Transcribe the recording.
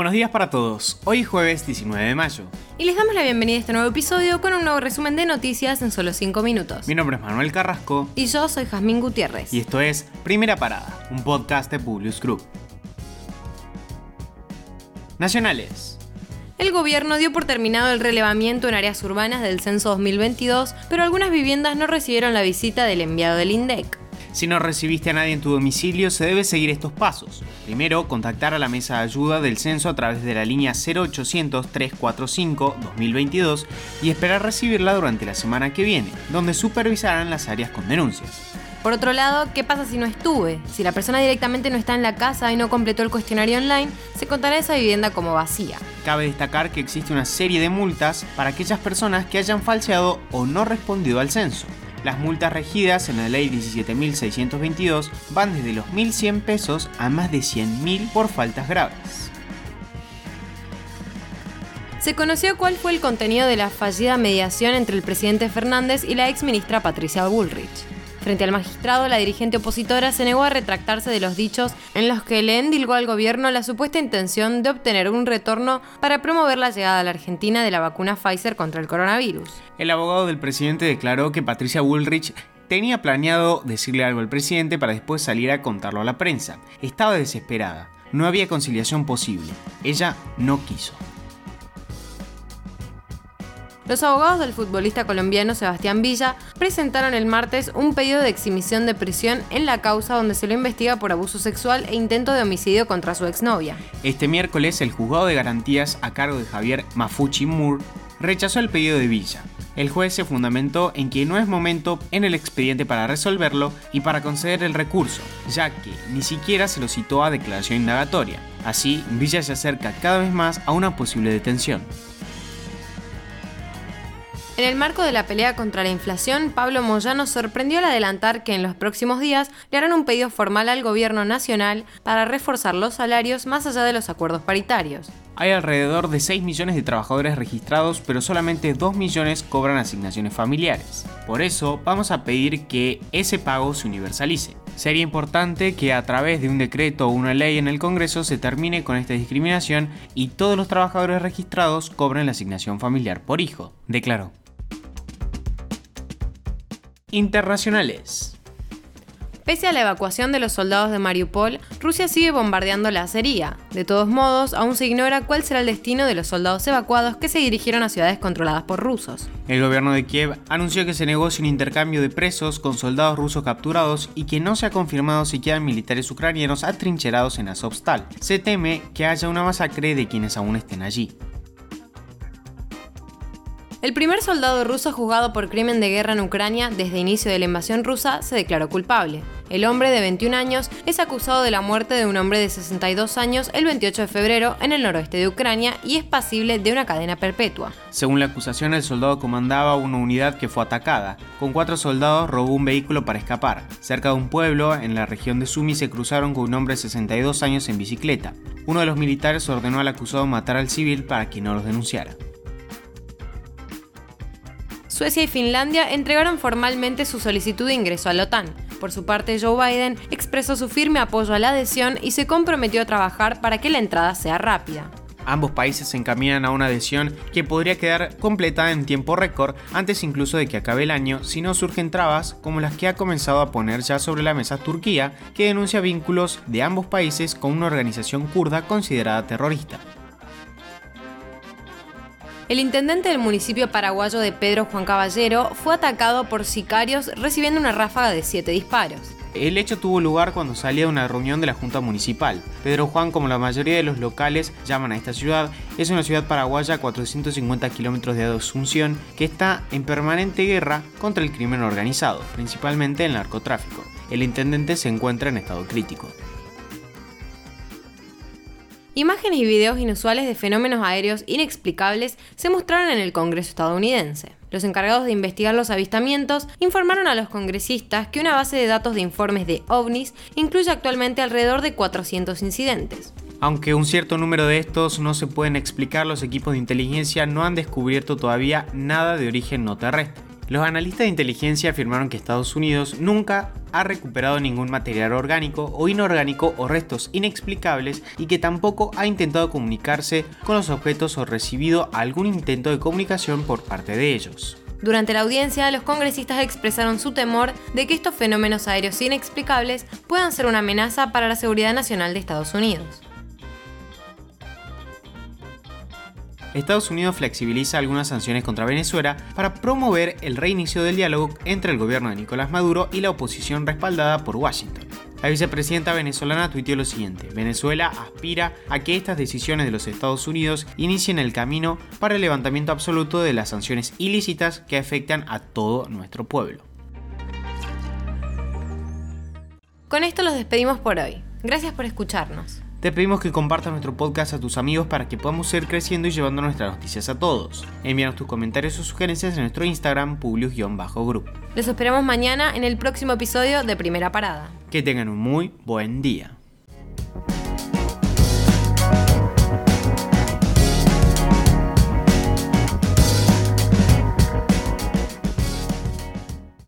Buenos días para todos. Hoy es jueves 19 de mayo. Y les damos la bienvenida a este nuevo episodio con un nuevo resumen de noticias en solo 5 minutos. Mi nombre es Manuel Carrasco. Y yo soy Jazmín Gutiérrez. Y esto es Primera Parada, un podcast de Publius Group. Nacionales. El gobierno dio por terminado el relevamiento en áreas urbanas del censo 2022, pero algunas viviendas no recibieron la visita del enviado del INDEC. Si no recibiste a nadie en tu domicilio, se debe seguir estos pasos. Primero, contactar a la mesa de ayuda del censo a través de la línea 0800-345-2022 y esperar recibirla durante la semana que viene, donde supervisarán las áreas con denuncias. Por otro lado, ¿qué pasa si no estuve? Si la persona directamente no está en la casa y no completó el cuestionario online, se contará esa vivienda como vacía. Cabe destacar que existe una serie de multas para aquellas personas que hayan falseado o no respondido al censo. Las multas regidas en la ley 17.622 van desde los 1.100 pesos a más de 100.000 por faltas graves. Se conoció cuál fue el contenido de la fallida mediación entre el presidente Fernández y la ex ministra Patricia Bullrich. Frente al magistrado, la dirigente opositora se negó a retractarse de los dichos en los que le endilgó al gobierno la supuesta intención de obtener un retorno para promover la llegada a la Argentina de la vacuna Pfizer contra el coronavirus. El abogado del presidente declaró que Patricia Bullrich tenía planeado decirle algo al presidente para después salir a contarlo a la prensa. Estaba desesperada. No había conciliación posible. Ella no quiso. Los abogados del futbolista colombiano Sebastián Villa presentaron el martes un pedido de exhibición de prisión en la causa donde se lo investiga por abuso sexual e intento de homicidio contra su exnovia. Este miércoles el juzgado de garantías a cargo de Javier Mafuchi Moore rechazó el pedido de Villa. El juez se fundamentó en que no es momento en el expediente para resolverlo y para conceder el recurso, ya que ni siquiera se lo citó a declaración indagatoria. Así, Villa se acerca cada vez más a una posible detención. En el marco de la pelea contra la inflación, Pablo Moyano sorprendió al adelantar que en los próximos días le harán un pedido formal al gobierno nacional para reforzar los salarios más allá de los acuerdos paritarios. Hay alrededor de 6 millones de trabajadores registrados, pero solamente 2 millones cobran asignaciones familiares. Por eso, vamos a pedir que ese pago se universalice. Sería importante que a través de un decreto o una ley en el Congreso se termine con esta discriminación y todos los trabajadores registrados cobren la asignación familiar por hijo, declaró internacionales. Pese a la evacuación de los soldados de Mariupol, Rusia sigue bombardeando la acería. De todos modos, aún se ignora cuál será el destino de los soldados evacuados que se dirigieron a ciudades controladas por rusos. El gobierno de Kiev anunció que se negocia un intercambio de presos con soldados rusos capturados y que no se ha confirmado si quedan militares ucranianos atrincherados en Azovstal. Se teme que haya una masacre de quienes aún estén allí. El primer soldado ruso juzgado por crimen de guerra en Ucrania desde inicio de la invasión rusa se declaró culpable. El hombre de 21 años es acusado de la muerte de un hombre de 62 años el 28 de febrero en el noroeste de Ucrania y es pasible de una cadena perpetua. Según la acusación, el soldado comandaba una unidad que fue atacada. Con cuatro soldados robó un vehículo para escapar. Cerca de un pueblo, en la región de Sumi, se cruzaron con un hombre de 62 años en bicicleta. Uno de los militares ordenó al acusado matar al civil para que no los denunciara. Suecia y Finlandia entregaron formalmente su solicitud de ingreso a la OTAN. Por su parte, Joe Biden expresó su firme apoyo a la adhesión y se comprometió a trabajar para que la entrada sea rápida. Ambos países se encaminan a una adhesión que podría quedar completada en tiempo récord antes incluso de que acabe el año si no surgen trabas como las que ha comenzado a poner ya sobre la mesa Turquía, que denuncia vínculos de ambos países con una organización kurda considerada terrorista. El intendente del municipio paraguayo de Pedro Juan Caballero fue atacado por sicarios recibiendo una ráfaga de siete disparos. El hecho tuvo lugar cuando salía de una reunión de la Junta Municipal. Pedro Juan, como la mayoría de los locales llaman a esta ciudad, es una ciudad paraguaya a 450 kilómetros de Asunción que está en permanente guerra contra el crimen organizado, principalmente el narcotráfico. El intendente se encuentra en estado crítico. Imágenes y videos inusuales de fenómenos aéreos inexplicables se mostraron en el Congreso estadounidense. Los encargados de investigar los avistamientos informaron a los congresistas que una base de datos de informes de ovnis incluye actualmente alrededor de 400 incidentes. Aunque un cierto número de estos no se pueden explicar, los equipos de inteligencia no han descubierto todavía nada de origen no terrestre. Los analistas de inteligencia afirmaron que Estados Unidos nunca ha recuperado ningún material orgánico o inorgánico o restos inexplicables y que tampoco ha intentado comunicarse con los objetos o recibido algún intento de comunicación por parte de ellos. Durante la audiencia, los congresistas expresaron su temor de que estos fenómenos aéreos inexplicables puedan ser una amenaza para la seguridad nacional de Estados Unidos. Estados Unidos flexibiliza algunas sanciones contra Venezuela para promover el reinicio del diálogo entre el gobierno de Nicolás Maduro y la oposición respaldada por Washington. La vicepresidenta venezolana tuiteó lo siguiente, Venezuela aspira a que estas decisiones de los Estados Unidos inicien el camino para el levantamiento absoluto de las sanciones ilícitas que afectan a todo nuestro pueblo. Con esto los despedimos por hoy. Gracias por escucharnos. Te pedimos que compartas nuestro podcast a tus amigos para que podamos seguir creciendo y llevando nuestras noticias a todos. Envíanos tus comentarios o sugerencias en nuestro Instagram, publius-group. Los esperamos mañana en el próximo episodio de Primera Parada. Que tengan un muy buen día.